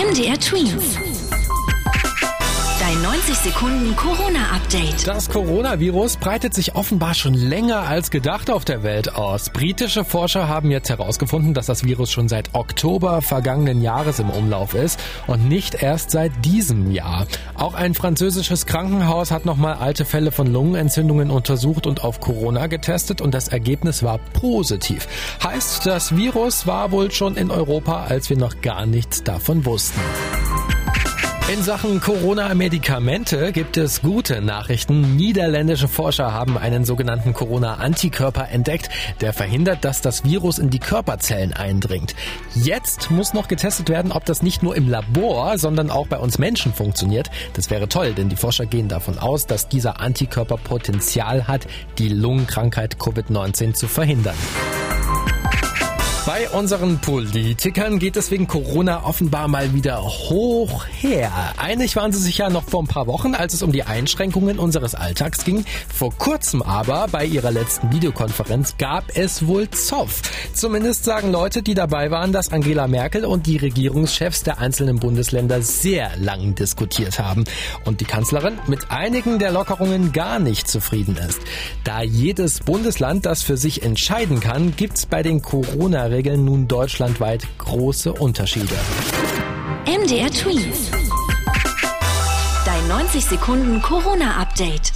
MDR Twins. Dein 90 Sekunden Corona-Update. Das Coronavirus breitet sich offenbar schon länger als gedacht auf der Welt aus. Britische Forscher haben jetzt herausgefunden, dass das Virus schon seit Oktober vergangenen Jahres im Umlauf ist und nicht erst seit diesem Jahr. Auch ein französisches Krankenhaus hat nochmal alte Fälle von Lungenentzündungen untersucht und auf Corona getestet und das Ergebnis war positiv. Heißt, das Virus war wohl schon in Europa, als wir noch gar nichts davon wussten. In Sachen Corona-Medikamente gibt es gute Nachrichten. Niederländische Forscher haben einen sogenannten Corona-Antikörper entdeckt, der verhindert, dass das Virus in die Körperzellen eindringt. Jetzt muss noch getestet werden, ob das nicht nur im Labor, sondern auch bei uns Menschen funktioniert. Das wäre toll, denn die Forscher gehen davon aus, dass dieser Antikörper Potenzial hat, die Lungenkrankheit Covid-19 zu verhindern. Bei unseren Politikern geht es wegen Corona offenbar mal wieder hoch her. Einig waren sie sich ja noch vor ein paar Wochen, als es um die Einschränkungen unseres Alltags ging. Vor kurzem aber, bei ihrer letzten Videokonferenz, gab es wohl Zoff. Zumindest sagen Leute, die dabei waren, dass Angela Merkel und die Regierungschefs der einzelnen Bundesländer sehr lang diskutiert haben und die Kanzlerin mit einigen der Lockerungen gar nicht zufrieden ist. Da jedes Bundesland das für sich entscheiden kann, gibt's bei den Corona regeln nun deutschlandweit große Unterschiede. MDR Twins. Dein 90 Sekunden Corona-Update.